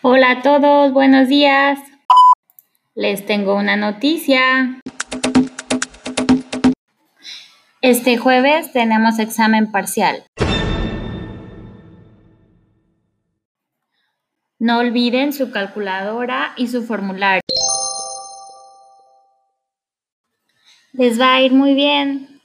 Hola a todos, buenos días. Les tengo una noticia. Este jueves tenemos examen parcial. No olviden su calculadora y su formulario. Les va a ir muy bien.